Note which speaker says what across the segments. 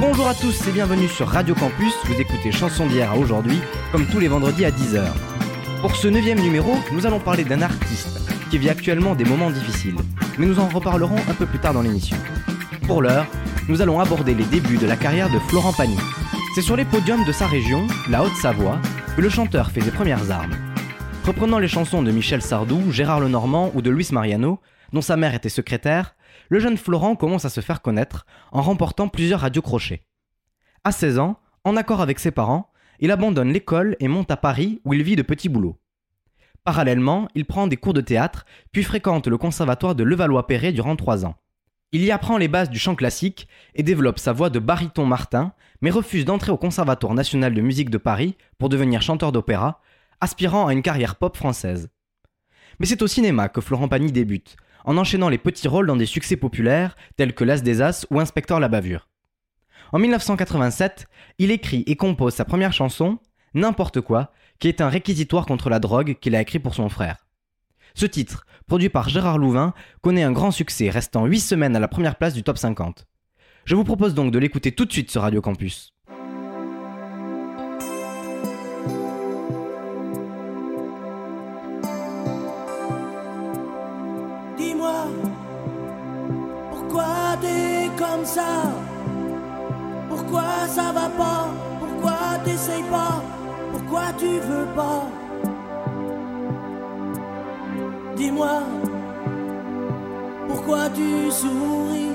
Speaker 1: Bonjour à tous et bienvenue sur Radio Campus, vous écoutez Chanson d'hier à aujourd'hui, comme tous les vendredis à 10h. Pour ce neuvième numéro, nous allons parler d'un artiste qui vit actuellement des moments difficiles, mais nous en reparlerons un peu plus tard dans l'émission. Pour l'heure, nous allons aborder les débuts de la carrière de Florent Pagny. C'est sur les podiums de sa région, la Haute-Savoie, que le chanteur fait ses premières armes. Reprenant les chansons de Michel Sardou, Gérard Lenormand ou de Luis Mariano, dont sa mère était secrétaire, le jeune Florent commence à se faire connaître en remportant plusieurs radios crochets. À 16 ans, en accord avec ses parents, il abandonne l'école et monte à Paris où il vit de petits boulots. Parallèlement, il prend des cours de théâtre, puis fréquente le conservatoire de Levallois-Perret durant trois ans. Il y apprend les bases du chant classique et développe sa voix de baryton Martin, mais refuse d'entrer au Conservatoire national de musique de Paris pour devenir chanteur d'opéra, aspirant à une carrière pop française. Mais c'est au cinéma que Florent Pagny débute, en enchaînant les petits rôles dans des succès populaires tels que L'As des As ou Inspecteur la bavure. En 1987, il écrit et compose sa première chanson, N'importe quoi, qui est un réquisitoire contre la drogue qu'il a écrit pour son frère. Ce titre, produit par Gérard Louvain, connaît un grand succès, restant 8 semaines à la première place du top 50. Je vous propose donc de l'écouter tout de suite sur Radio Campus.
Speaker 2: Pourquoi ça va pas? Pourquoi t'essayes pas? Pourquoi tu veux pas? Dis-moi, pourquoi tu souris?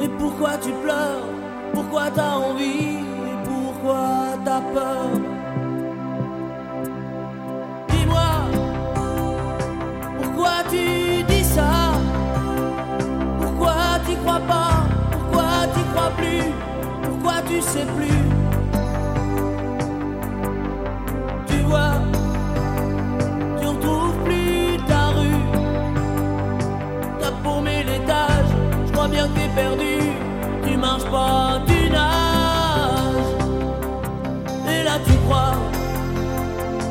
Speaker 2: Et pourquoi tu pleures? Pourquoi t'as envie? Et pourquoi t'as peur? Plus Tu vois, tu retrouves plus ta rue. T'as paumé l'étage, je crois bien que t'es perdu. Tu marches pas, tu nages. Et là tu crois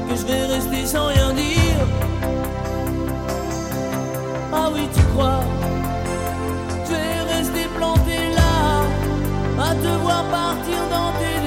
Speaker 2: que je vais rester sans rien dire. Ah oui, tu crois te voir partir dans tes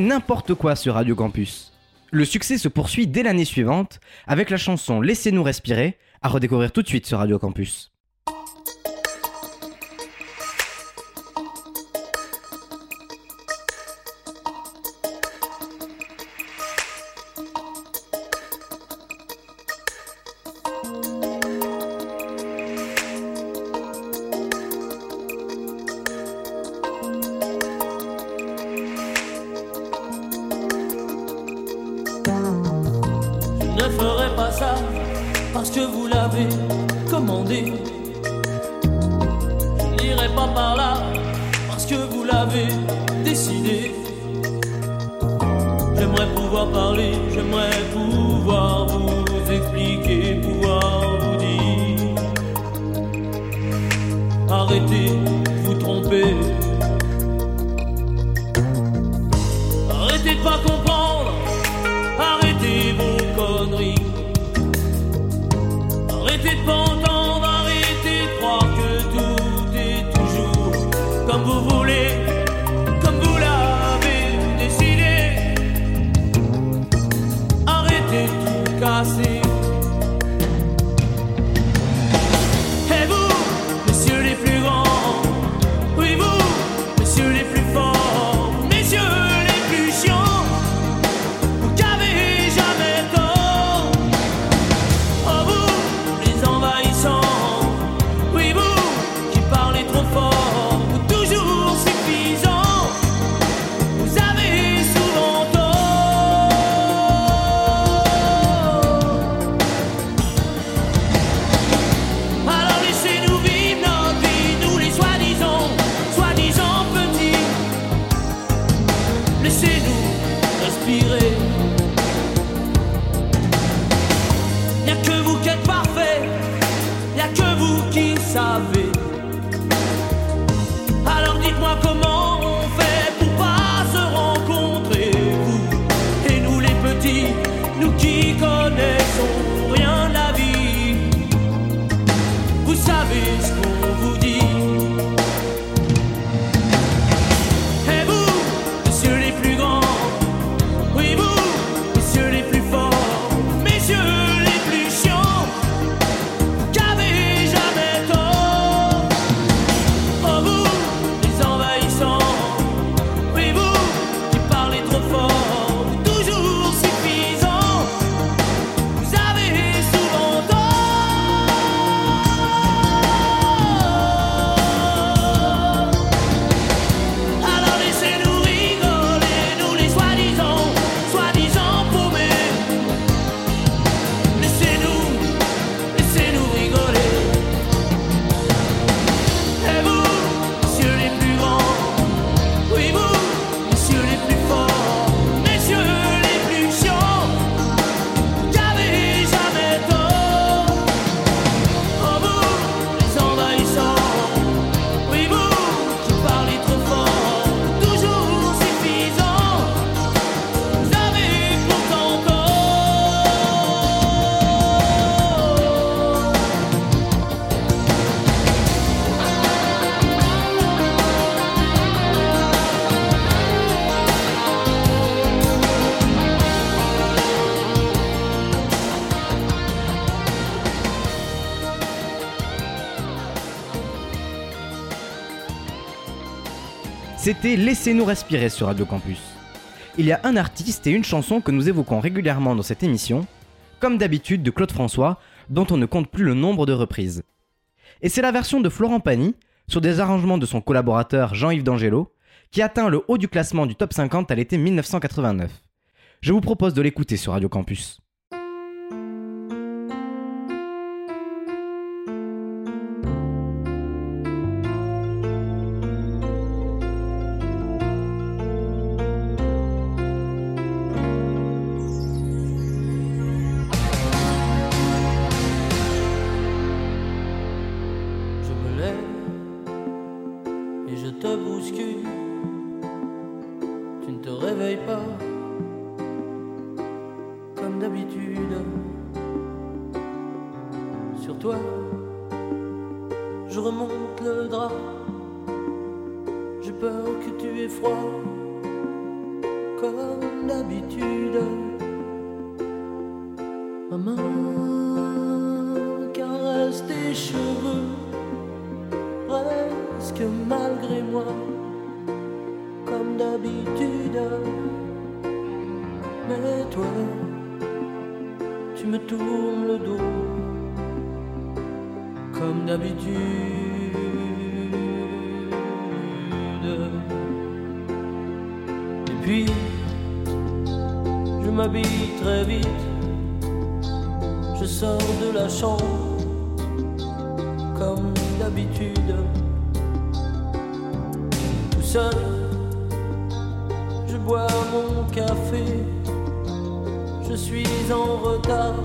Speaker 2: n'importe quoi sur Radio Campus. Le succès se poursuit dès l'année suivante avec la chanson Laissez-nous respirer, à redécouvrir tout de suite sur Radio Campus. C'était Laissez-nous respirer sur Radio Campus. Il y a un artiste et une chanson que nous évoquons régulièrement dans cette émission, comme d'habitude de Claude François, dont on ne compte plus le nombre de reprises. Et c'est la version de Florent Pagny, sur des arrangements de son collaborateur Jean-Yves D'Angelo, qui atteint le haut du classement du top 50 à l'été 1989. Je vous propose de l'écouter sur Radio Campus.
Speaker 3: Comme d'habitude.
Speaker 2: Tout seul, je bois mon café. Je suis en retard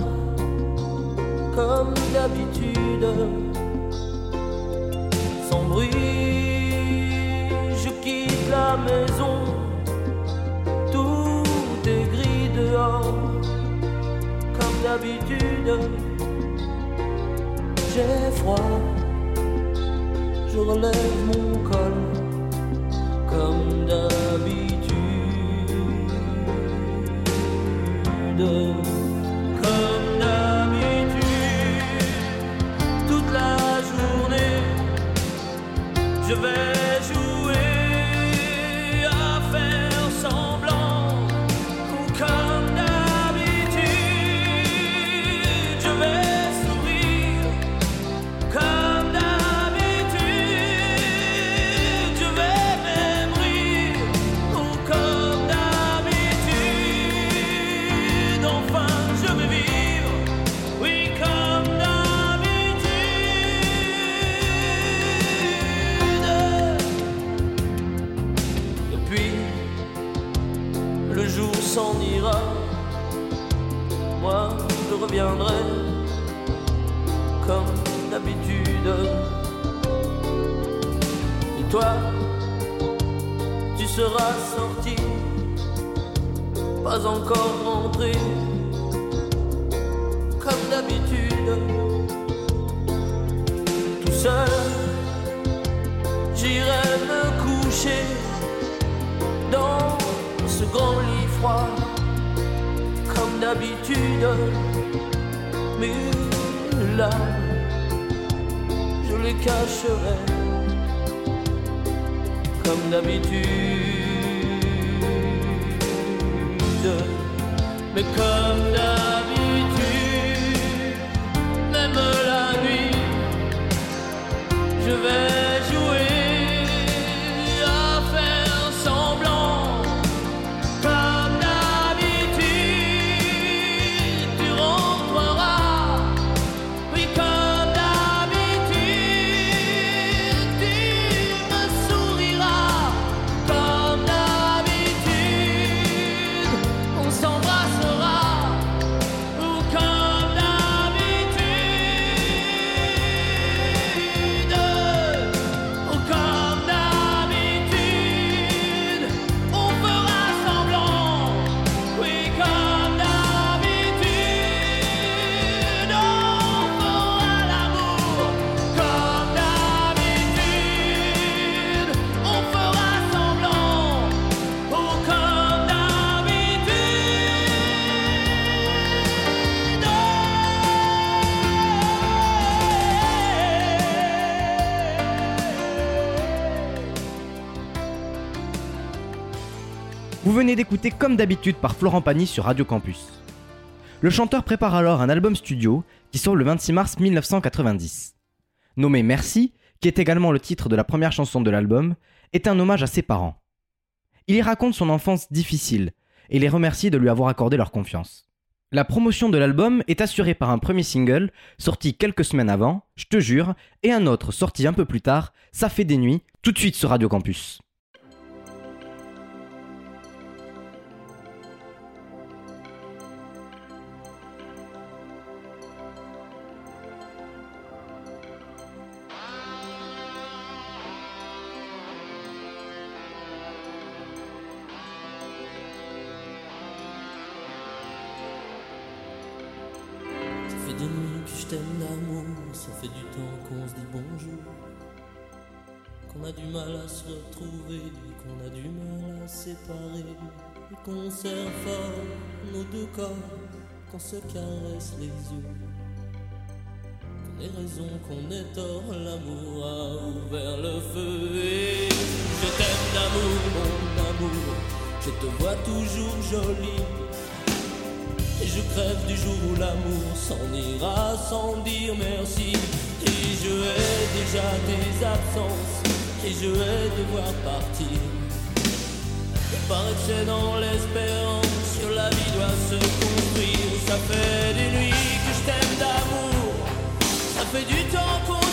Speaker 2: comme d'habitude. Sans bruit, je quitte la maison. Tout est gris dehors comme d'habitude. J'ai froid, je relève mon col comme d'habitude. Encore rentré, comme d'habitude. Tout seul, j'irai me coucher dans ce grand lit froid, comme d'habitude. Mais là, je les cacherai comme d'habitude. Mais comme d'habitude, même la nuit, je vais
Speaker 1: venez d'écouter comme d'habitude par Florent Pagny sur Radio Campus. Le chanteur prépare alors un album studio qui sort le 26 mars 1990. Nommé Merci, qui est également le titre de la première chanson de l'album, est un hommage à ses parents. Il y raconte son enfance difficile et les remercie de lui avoir accordé leur confiance. La promotion de l'album est assurée par un premier single sorti quelques semaines avant, Je te jure, et un autre sorti un peu plus tard, Ça fait des nuits, tout de suite sur Radio Campus.
Speaker 2: Qu'on serre fort nos deux corps, qu'on se caresse les yeux. Qu'on ait raison, qu'on ait tort, l'amour a ouvert le feu et je t'aime d'amour, mon amour, je te vois toujours jolie. Et je crève du jour où l'amour s'en ira sans dire merci. Et je hais déjà tes absences. Et je hais devoir partir. C'est dans l'espérance que la vie doit se construire. Ça fait des nuits que je t'aime d'amour. Ça fait du temps qu'on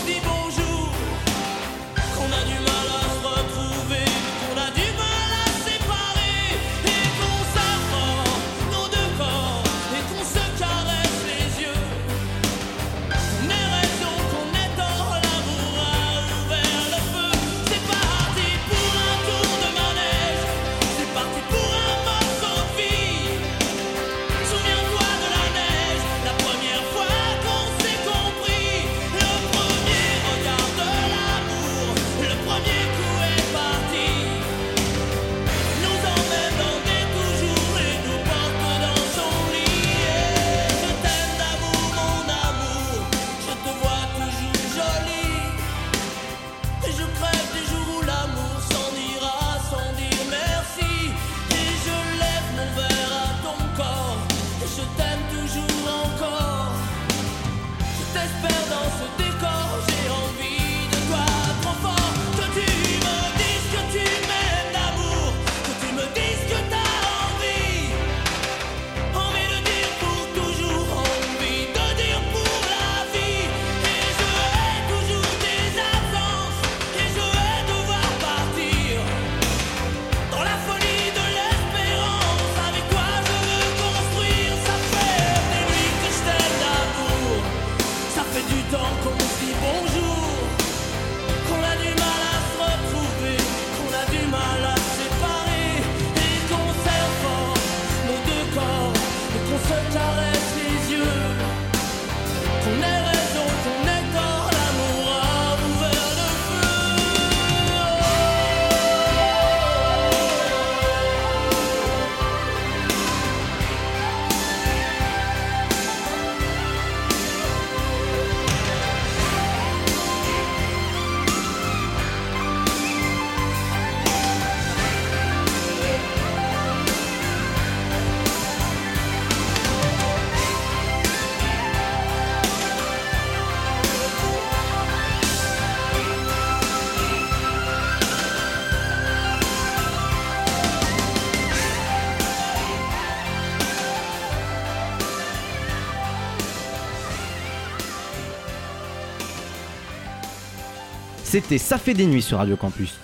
Speaker 1: C'était Ça fait des nuits sur Radio Campus.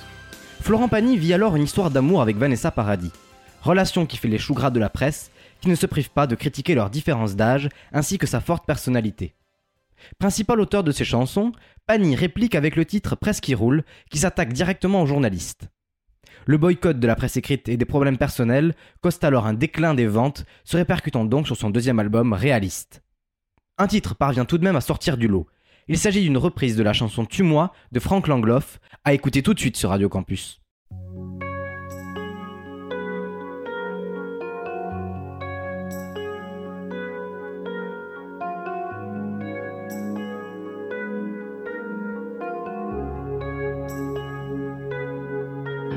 Speaker 1: Florent Pagny vit alors une histoire d'amour avec Vanessa Paradis. Relation qui fait les choux gras de la presse, qui ne se prive pas de critiquer leur différence d'âge ainsi que sa forte personnalité. Principal auteur de ses chansons, Pagny réplique avec le titre Presse qui roule, qui s'attaque directement aux journalistes. Le boycott de la presse écrite et des problèmes personnels causent alors un déclin des ventes, se répercutant donc sur son deuxième album Réaliste. Un titre parvient tout de même à sortir du lot. Il s'agit d'une reprise de la chanson Tue-moi de Frank Langloff, à écouter tout de suite sur Radio Campus.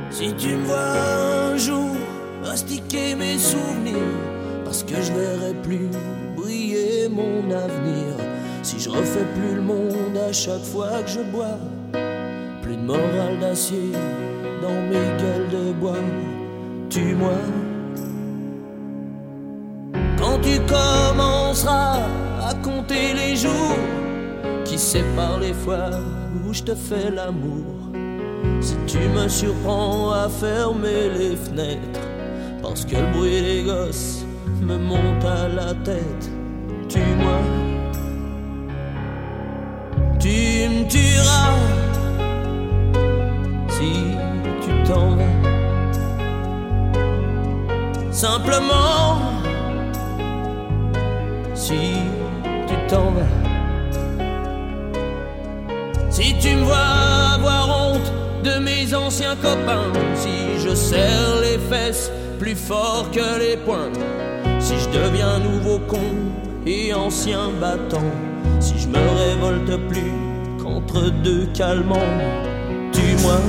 Speaker 2: Si tu me vois un jour mastiquer mes souvenirs, parce que je verrai plus briller mon avenir. Si je refais plus le monde à chaque fois que je bois, plus de morale d'acier dans mes gueules de bois. Tue-moi. Quand tu commenceras à compter les jours qui séparent les fois où je te fais l'amour. Si tu me surprends à fermer les fenêtres, parce que le bruit des gosses me monte à la tête, tue-moi. Tu me tueras si tu t'en vas. Simplement, si tu t'en vas. Si tu me vois avoir honte de mes anciens copains. Si je serre les fesses plus fort que les poings, si je deviens nouveau con et ancien battant, si je me révolte plus qu'entre deux calmants, tue-moi.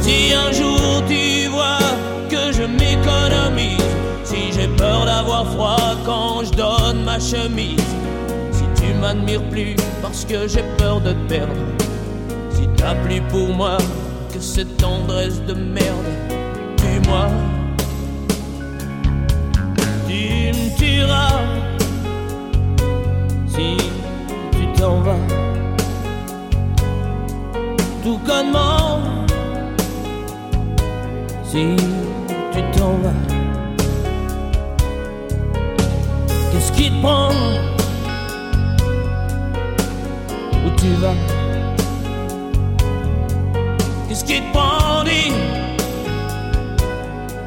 Speaker 2: Si un jour tu vois que je m'économise, si j'ai peur d'avoir froid quand je donne ma chemise, si tu m'admires plus parce que j'ai peur de te perdre, si t'as plus pour moi que cette tendresse de merde, tue-moi. Tu me tueras si t'en vas. Tout connement si tu t'en vas. Qu'est-ce qui te prend? Où tu vas? Qu'est-ce qui te prend?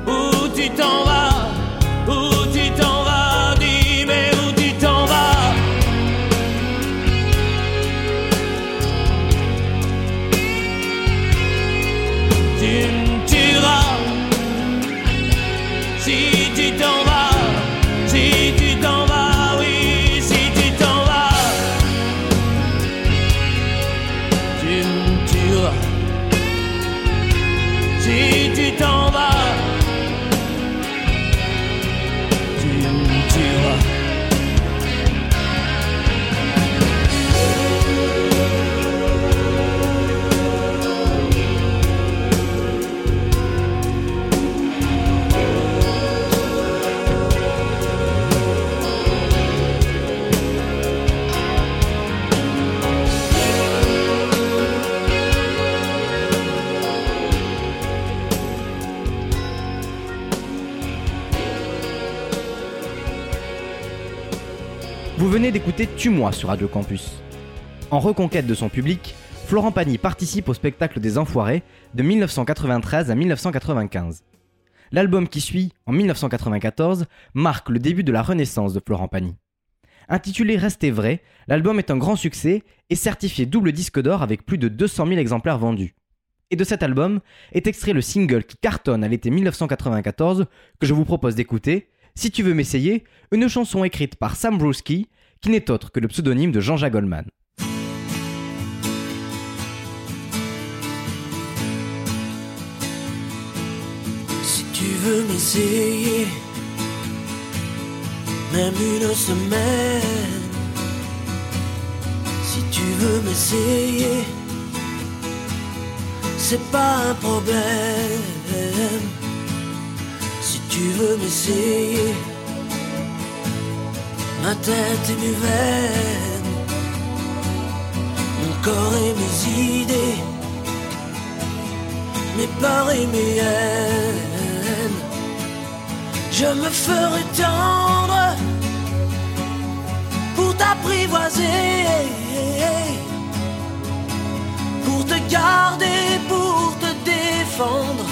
Speaker 2: Où tu t'en vas?
Speaker 1: Venez d'écouter Tue-moi sur Radio Campus. En reconquête de son public, Florent Pagny participe au spectacle des Enfoirés de 1993 à 1995. L'album qui suit, en 1994, marque le début de la renaissance de Florent Pagny. Intitulé Restez vrai, l'album est un grand succès et certifié double disque d'or avec plus de 200 000 exemplaires vendus. Et de cet album est extrait le single qui cartonne à l'été 1994 que je vous propose d'écouter, Si tu veux m'essayer, une chanson écrite par Sam Brewski qui n'est autre que le pseudonyme de Jean-Jacques Goldman.
Speaker 2: Si tu veux m'essayer, même une semaine. Si tu veux m'essayer, c'est pas un problème. Si tu veux m'essayer, ma tête et mes veines, mon corps et mes idées mes peurs et mes haines. Je me ferai tendre pour t'apprivoiser, pour te garder, pour te défendre.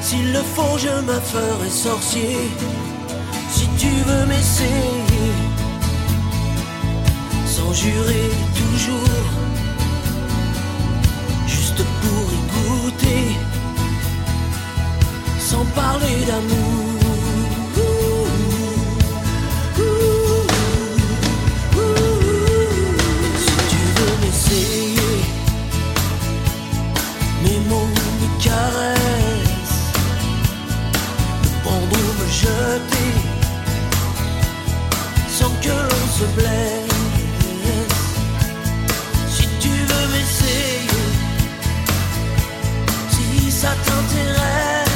Speaker 2: S'il le faut, je me ferai sorcier. Si tu veux m'essayer, sans jurer toujours, juste pour y goûter sans parler d'amour. Si tu veux m'essayer, mes mots, mes caresses, me prendre ou me jeter, sans que l'on se blesse. Ça t'intéresse,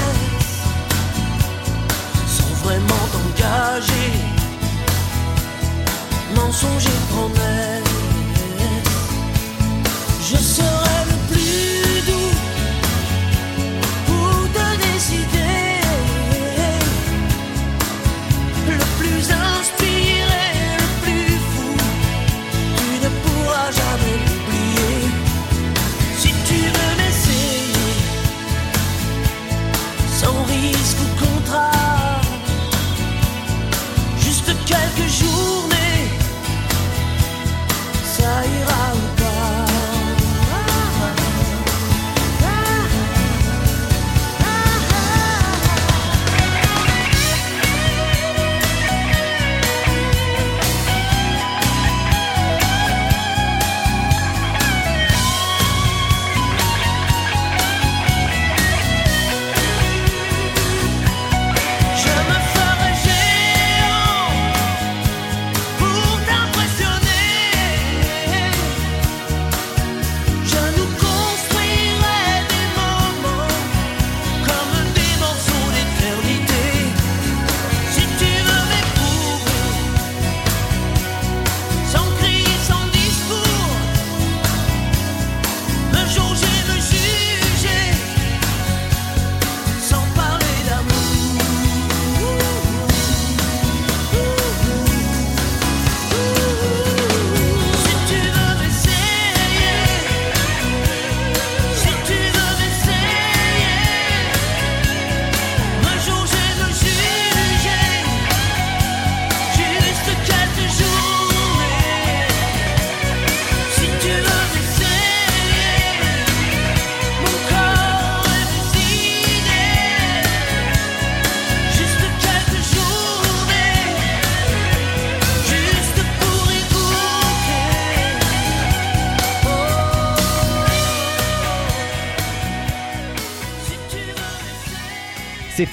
Speaker 2: sans vraiment t'engager, mensonge promesse,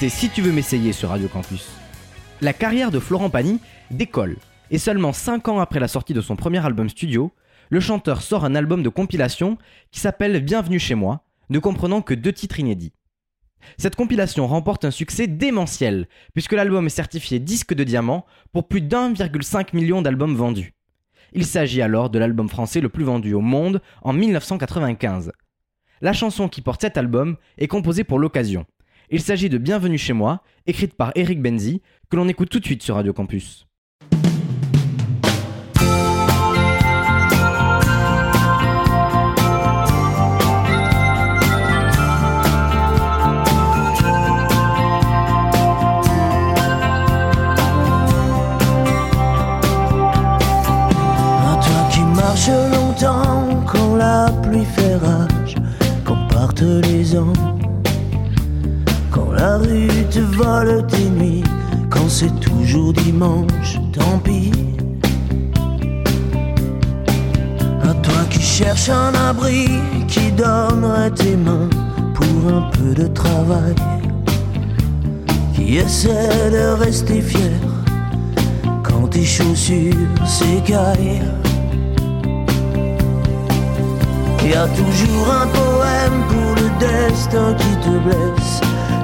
Speaker 1: Si tu veux m'essayer sur Radio Campus. La carrière de Florent Pagny décolle, et seulement 5 ans après la sortie de son premier album studio, le chanteur sort un album de compilation qui s'appelle Bienvenue chez moi, ne comprenant que deux titres inédits. Cette compilation remporte un succès démentiel, puisque l'album est certifié disque de diamant pour plus d'1,5 million d'albums vendus. Il s'agit alors de l'album français le plus vendu au monde en 1995. La chanson qui porte cet album est composée pour l'occasion. Il s'agit de Bienvenue chez moi, écrite par Eric Benzi, que l'on écoute tout de suite sur Radio Campus.
Speaker 2: C'est toujours dimanche, tant pis. À toi qui cherches un abri, qui donnerait tes mains pour un peu de travail, qui essaie de rester fier quand tes chaussures s'écaillent. Y a toujours un poème pour le destin qui te blesse.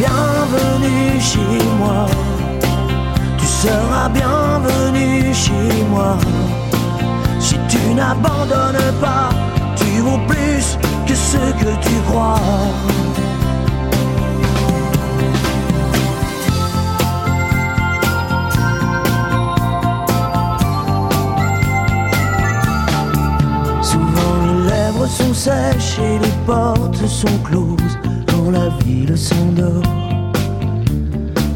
Speaker 2: Bienvenue chez moi, tu seras bienvenu chez moi. Si tu n'abandonnes pas, tu vaux plus que ce que tu crois. Souvent les lèvres sont sèches et les portes sont closes quand la ville s'endort.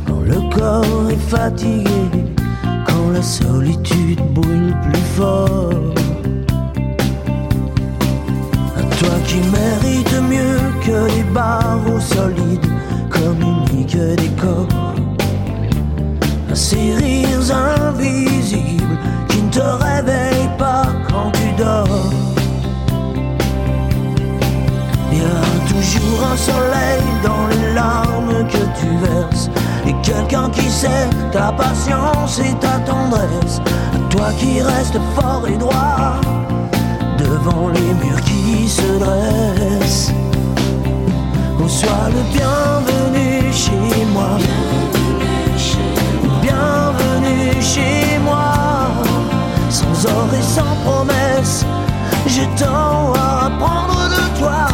Speaker 2: Quand le corps est fatigué, quand la solitude brûle plus fort. À toi qui mérites mieux que les barreaux solides, communique des corps. À ces rires invisibles qui ne te réveillent pas quand tu dors. Toujours un soleil dans les larmes que tu verses. Et quelqu'un qui sait ta patience et ta tendresse. Toi qui restes fort et droit Devant les murs qui se dressent. Oh sois le bienvenu chez moi. Bienvenue chez moi. Sans or et sans promesse J'ai tant à apprendre de toi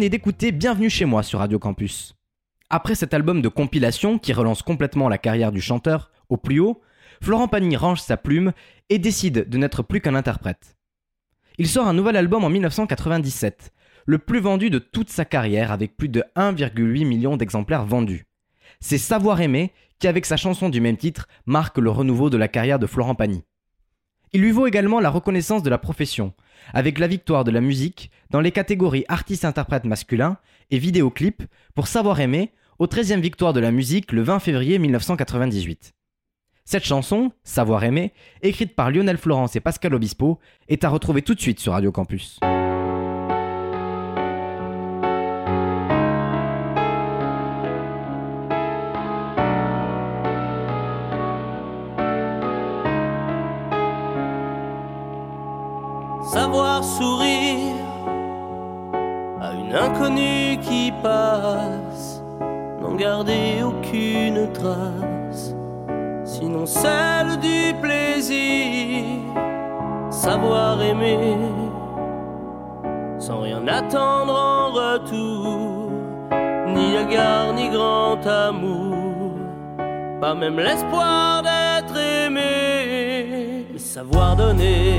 Speaker 1: venez d'écouter Bienvenue chez moi sur Radio Campus. Après cet album de compilation qui relance complètement la carrière du chanteur au plus haut, Florent Pagny range sa plume et décide de n'être plus qu'un interprète. Il sort un nouvel album en 1997, le plus vendu de toute sa carrière avec plus de 1,8 million d'exemplaires vendus. C'est Savoir aimer qui, avec sa chanson du même titre, marque le renouveau de la carrière de Florent Pagny. Il lui vaut également la reconnaissance de la profession, avec la victoire de la musique dans les catégories artiste-interprète masculin et vidéoclip pour Savoir aimer aux 13e victoire de la musique le 20 février 1998. Cette chanson, Savoir aimer, écrite par Lionel Florence et Pascal Obispo, est à retrouver tout de suite sur Radio Campus.
Speaker 2: Sourire à une inconnue qui passe, n'en garder aucune trace, sinon celle du plaisir. Savoir aimer sans rien attendre en retour, ni égard ni grand amour, pas même l'espoir d'être aimé, mais savoir donner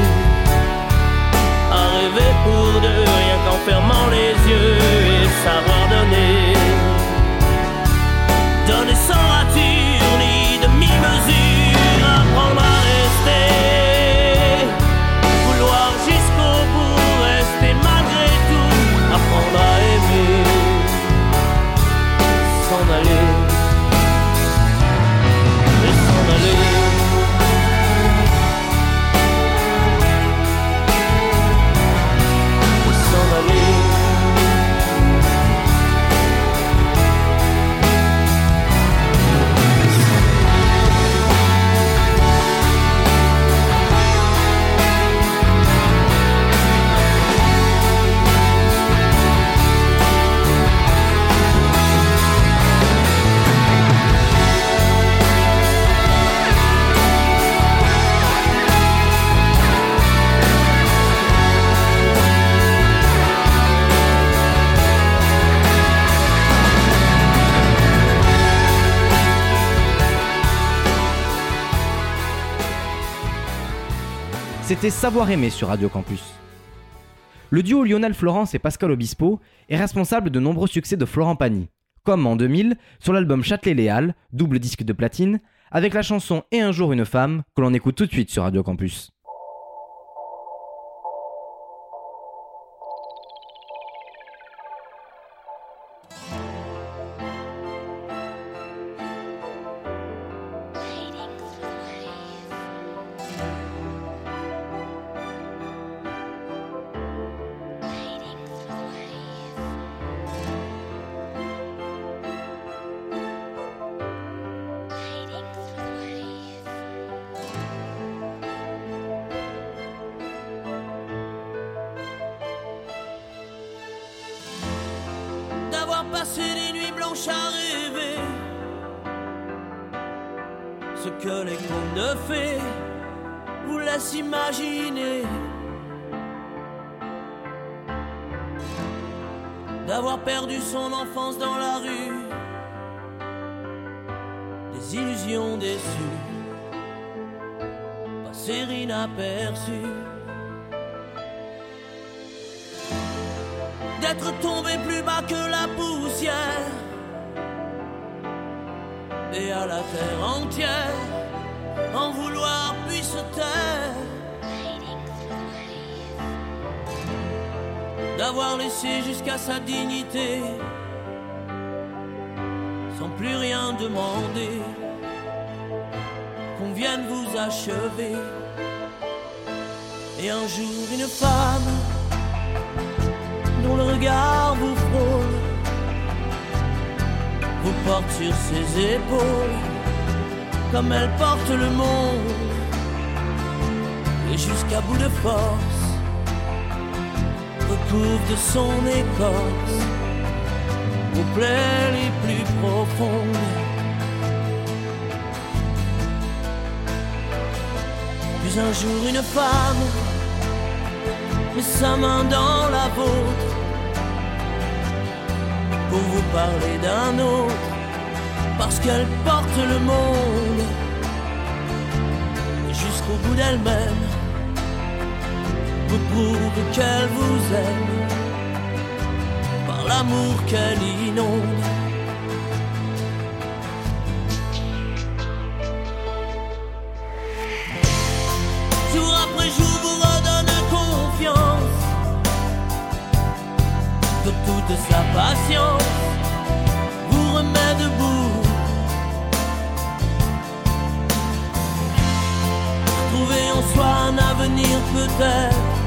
Speaker 2: rêver pour deux, rien qu'en fermant les yeux et savoir donner.
Speaker 1: C'était Savoir aimer sur Radio Campus. Le duo Lionel Florence et Pascal Obispo est responsable de nombreux succès de Florent Pagny, comme en 2000 sur l'album Châtelet-Léal, double disque de platine, avec la chanson Et un jour une femme que l'on écoute tout de suite sur Radio Campus.
Speaker 2: Et à la terre entière en vouloir puis se taire. D'avoir laissé jusqu'à sa dignité sans plus rien demander qu'on vienne vous achever. Et un jour une femme dont le regard vous frôle, vous porte sur ses épaules, comme elle porte le monde, et jusqu'à bout de force, recouvre de son écorce vos plaies les plus profondes. Puis un jour une femme met sa main dans la vôtre pour vous parler d'un autre, parce qu'elle porte le monde jusqu'au bout d'elle-même, vous prouve qu'elle vous aime par l'amour qu'elle inonde. De sa patience vous remet debout. Trouver en soi un avenir peut-être,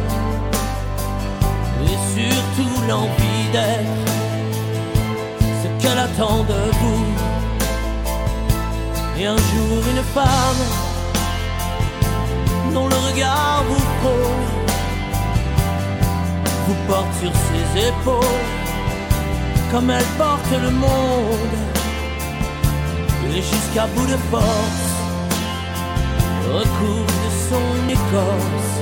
Speaker 2: et surtout l'envie d'être ce qu'elle attend de vous. Et un jour une femme dont le regard vous frôle vous porte sur ses épaules comme elle porte le monde. Et jusqu'à bout de force recouvre de son écorce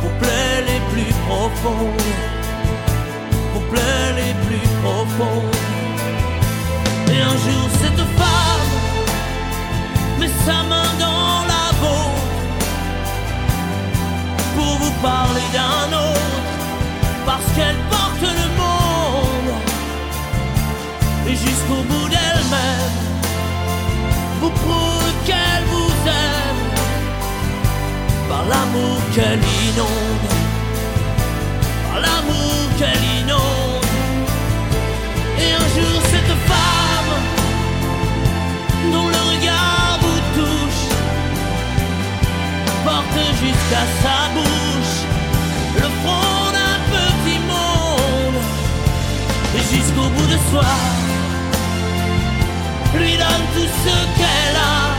Speaker 2: vos plaies les plus profondes vos plaies les plus profondes et un jour cette femme met sa main dans la vôtre pour vous parler d'un autre, parce qu'elle porte le et jusqu'au bout d'elle-même, vous prouve qu'elle vous aime, par l'amour qu'elle inonde, par l'amour qu'elle inonde, et un jour cette femme, dont le regard vous touche, porte jusqu'à sa bouche le front d'un petit monde. Et jusqu'au bout de soi lui donne tout ce qu'elle a.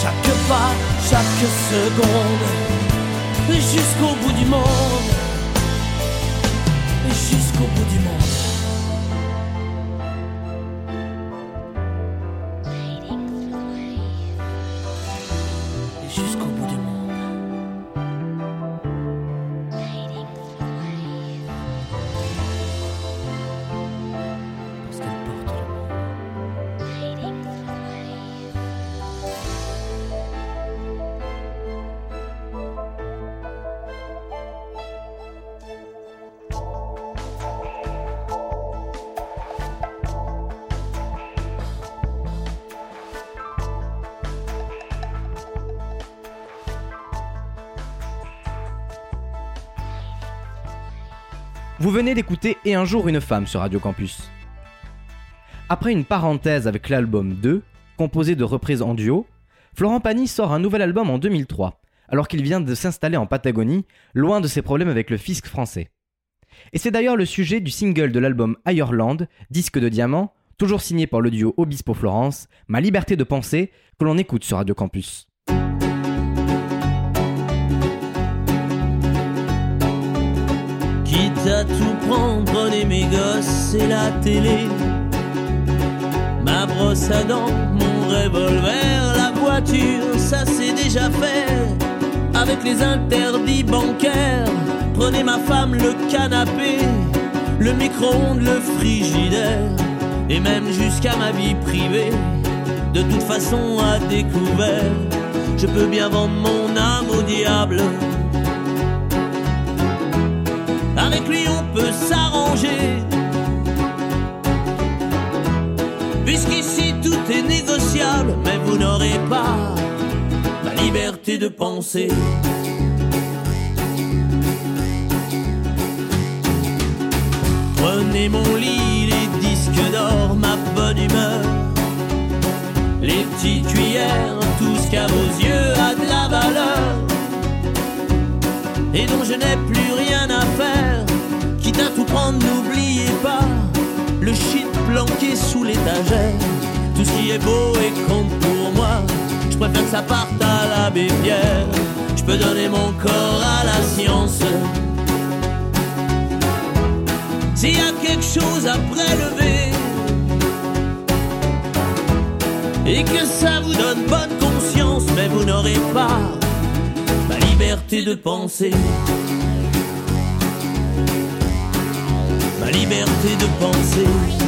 Speaker 2: Chaque pas, chaque seconde jusqu'au bout du monde. Jusqu'au bout du monde
Speaker 1: Vous venez d'écouter Et un jour une femme sur Radio Campus. Après une parenthèse avec l'album 2, composé de reprises en duo, Florent Pagny sort un nouvel album en 2003, alors qu'il vient de s'installer en Patagonie, loin de ses problèmes avec le fisc français. Et c'est d'ailleurs le sujet du single de l'album Ireland, disque de diamant, toujours signé par le duo Obispo Florence, Ma liberté de penser, que l'on écoute sur Radio Campus.
Speaker 2: Quitte à tout prendre, prenez mes gosses et la télé. Ma brosse à dents, mon revolver, la voiture, ça c'est déjà fait. Avec les interdits bancaires, prenez ma femme, le canapé, le micro-ondes, le frigidaire, et même jusqu'à ma vie privée. De toute façon, à découvert, je peux bien vendre mon âme au diable. Avec lui, on peut s'arranger. Puisqu'ici tout est négociable, mais vous n'aurez pas ma liberté de penser. Prenez mon lit, les disques d'or, ma bonne humeur, les petites cuillères, tout ce qu'à vos yeux a de la valeur et dont je n'ai plus rien à faire. Le shit planqué sous l'étagère. Tout ce qui est beau et compte pour moi, je préfère que ça parte à l'abbé Pierre. Je peux donner mon corps à la science. S'il y a quelque chose à prélever et que ça vous donne bonne conscience, mais vous n'aurez pas ma liberté de penser. Liberté de penser.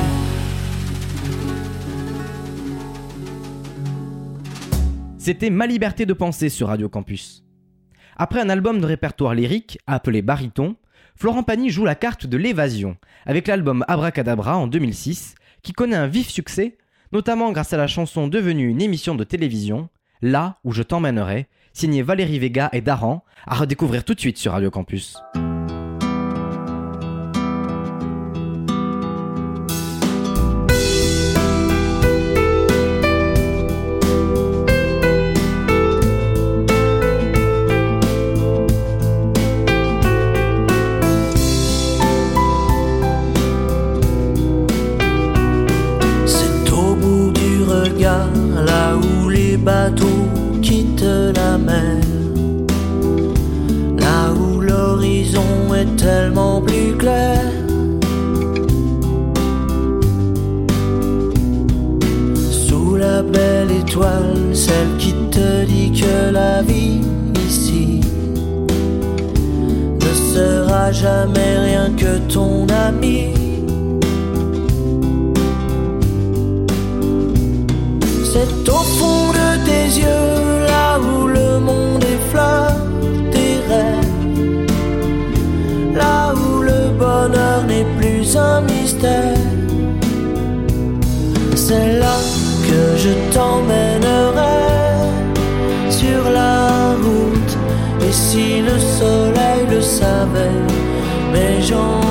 Speaker 1: C'était Ma liberté de penser sur Radio Campus. Après un album de répertoire lyrique appelé Bariton, Florent Pagny joue la carte de l'évasion avec l'album Abracadabra en 2006 qui connaît un vif succès, notamment grâce à la chanson devenue une émission de télévision, Là où je t'emmènerai, signée Valérie Vega et Daran, à redécouvrir tout de suite sur Radio Campus.
Speaker 2: Les bateaux quittent la mer. Là où l'horizon est tellement plus clair. Sous la belle étoile, celle qui te dit que la vie ici ne sera jamais rien que ton ami. les yeux là où le monde effleure tes rêves, là où le bonheur n'est plus un mystère. C'est là que je t'emmènerai sur la route, et si le soleil le savait, mes gens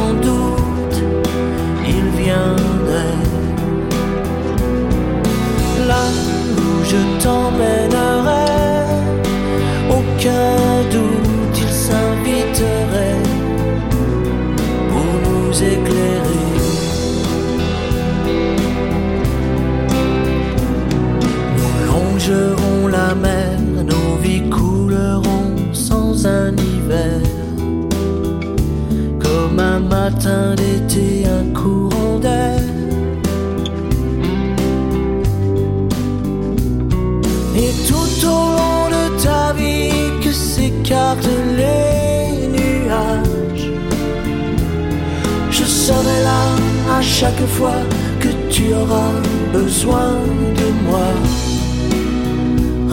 Speaker 2: chaque fois que tu auras besoin de moi.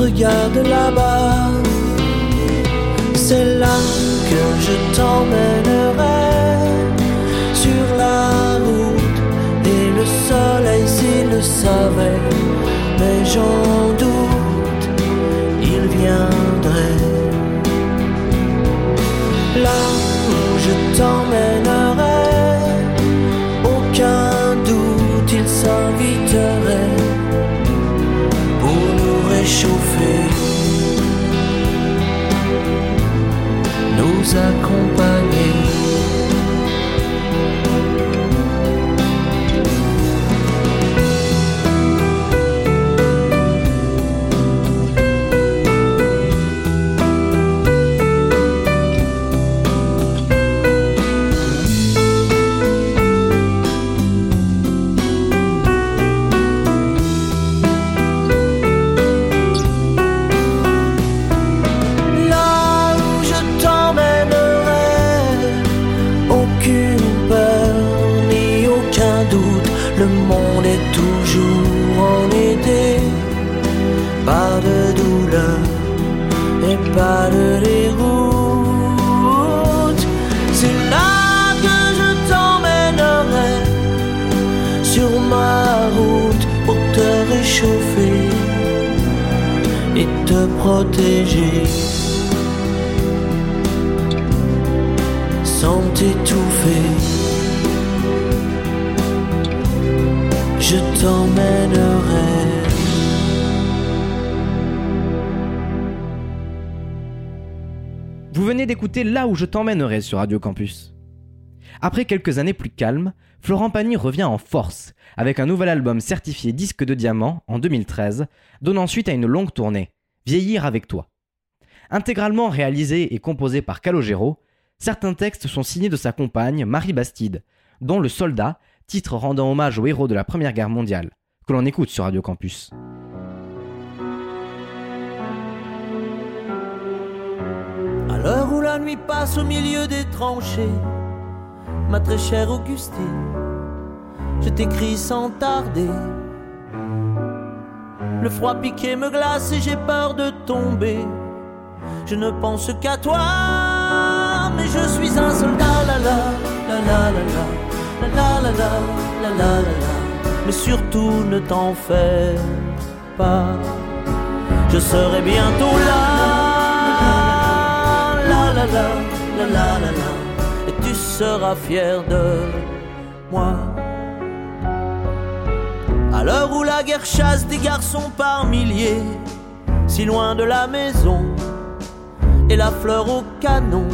Speaker 2: Regarde là-bas, c'est là que je t'emmènerai sur la route. Et le soleil, s'il le savait, mais j'en doute, il viendrait. Là où je t'emmènerai, accompagner. Là où je t'emmènerai sur
Speaker 1: Radio Campus. Après quelques années plus calmes, Florent Pagny revient en force avec un nouvel album certifié disque de diamant en 2013, donnant suite à une longue tournée, Vieillir avec toi. Intégralement réalisé et composé par Calogero, certains textes sont signés de sa compagne Marie Bastide, dont Le Soldat, titre rendant hommage aux héros de la Première Guerre mondiale, que l'on écoute sur Radio Campus.
Speaker 2: À l'heure où la nuit passe au milieu des tranchées, ma très chère Augustine, je t'écris sans tarder. Le froid piqué me glace et j'ai peur de tomber. Je ne pense qu'à toi, mais je suis un soldat, la la, la la la la, la la la la. Mais surtout ne t'en fais pas, je serai bientôt là, et tu seras fier de moi. À l'heure où la guerre chasse des garçons par milliers, si loin de la maison, et la fleur au canon.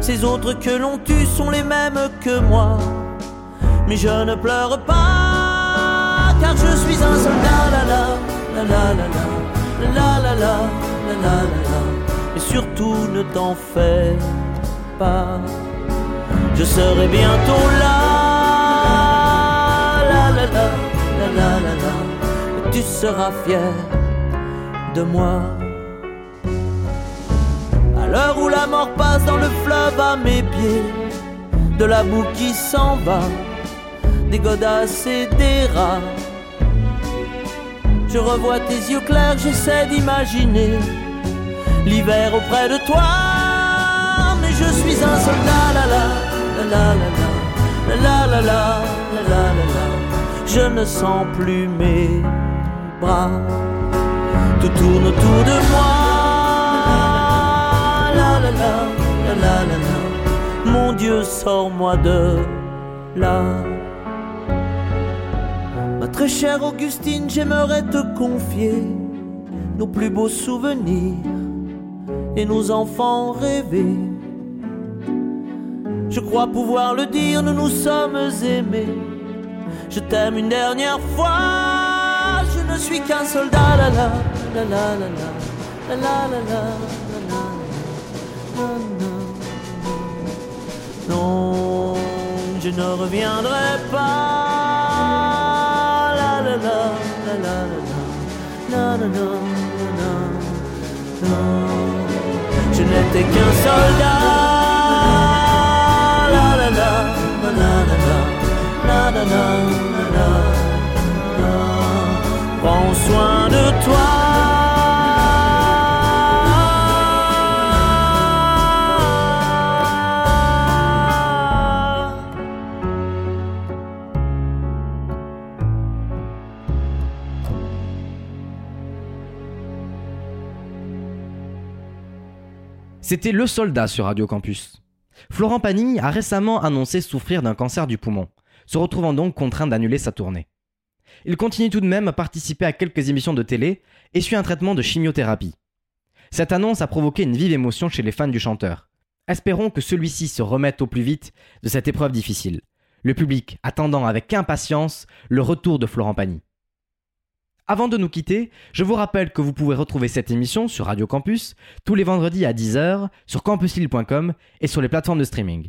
Speaker 2: Ces autres que l'on tue sont les mêmes que moi, mais je ne pleure pas, car je suis un soldat, la, la la la la, et surtout ne t'en fais pas, je serai bientôt là, la la la, la la la tu seras fier de moi. À l'heure où la mort passe dans le fleuve à mes pieds, de la boue qui s'en va, des godasses et des rats. Je revois tes yeux clairs, j'essaie d'imaginer l'hiver auprès de toi. Mais je suis un soldat, la la, la la la la, la la la la. Je ne sens plus mes bras, tout tourne autour de moi. La la la, la la la la. Mon Dieu, sors-moi de là. Ma très chère Augustine, j'aimerais te confier nos plus beaux souvenirs et nos enfants rêvés. Je crois pouvoir le dire, nous nous sommes aimés. Je t'aime une dernière fois. Je ne suis qu'un soldat, la la la la la la Non, je ne reviendrai pas n'étais qu'un soldat. La La la la, la la la, la la la, la la. Prends soin de toi.
Speaker 1: C'était Le Soldat sur Radio Campus. Florent Pagny a récemment annoncé souffrir d'un cancer du poumon, se retrouvant donc contraint d'annuler sa tournée. Il continue tout de même à participer à quelques émissions de télé et suit un traitement de chimiothérapie. Cette annonce a provoqué une vive émotion chez les fans du chanteur. Espérons que celui-ci se remette au plus vite de cette épreuve difficile, le public attendant avec impatience le retour de Florent Pagny. Avant de nous quitter, je vous rappelle que vous pouvez retrouver cette émission sur Radio Campus tous les vendredis à 10h sur campusil.com et sur les plateformes de streaming.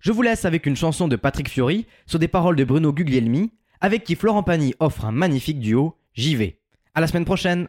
Speaker 1: Je vous laisse avec une chanson de Patrick Fiori sur des paroles de Bruno Guglielmi, avec qui Florent Pagny offre un magnifique duo, J'y vais. À la semaine prochaine!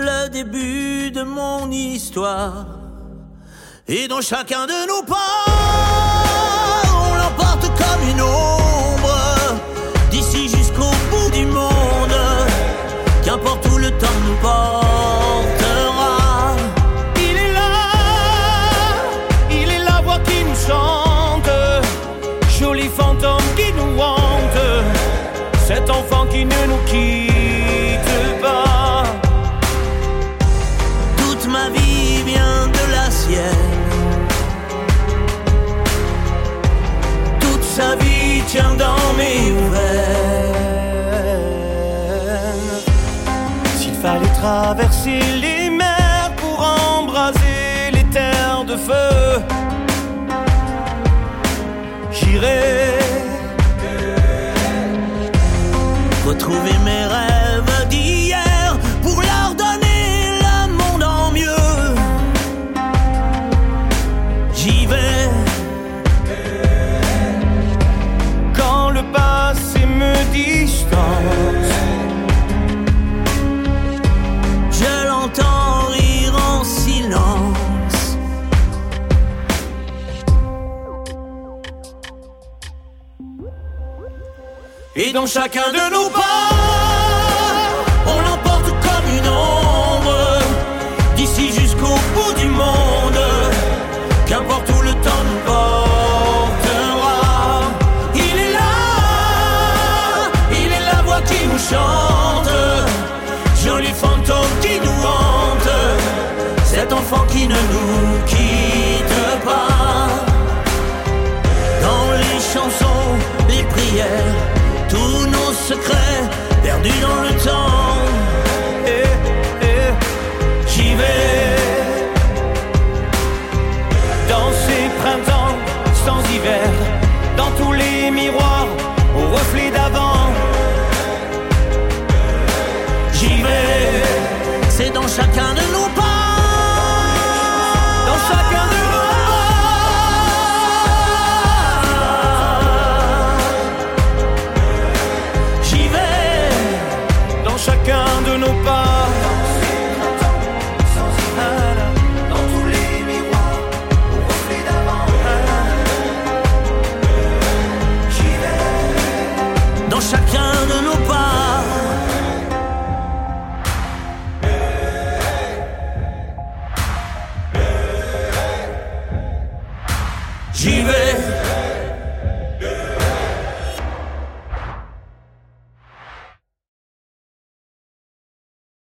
Speaker 2: Le début de mon histoire. Et dans chacun de nos pas, on l'emporte comme une ombre, d'ici jusqu'au bout du monde, qu'importe où le temps nous portera. Il est là, il est la voix qui nous chante, joli fantôme qui nous hante, cet enfant qui ne nous quitte S'il fallait traverser les mers pour embraser les terres de feu, j'irai retrouver mes rêves dans chacun de nos pas, perdu dans le temps. Et, j'y vais. Dans ces printemps sans hiver, dans tous les miroirs, au reflet d'avant. J'y vais. C'est dans chacun de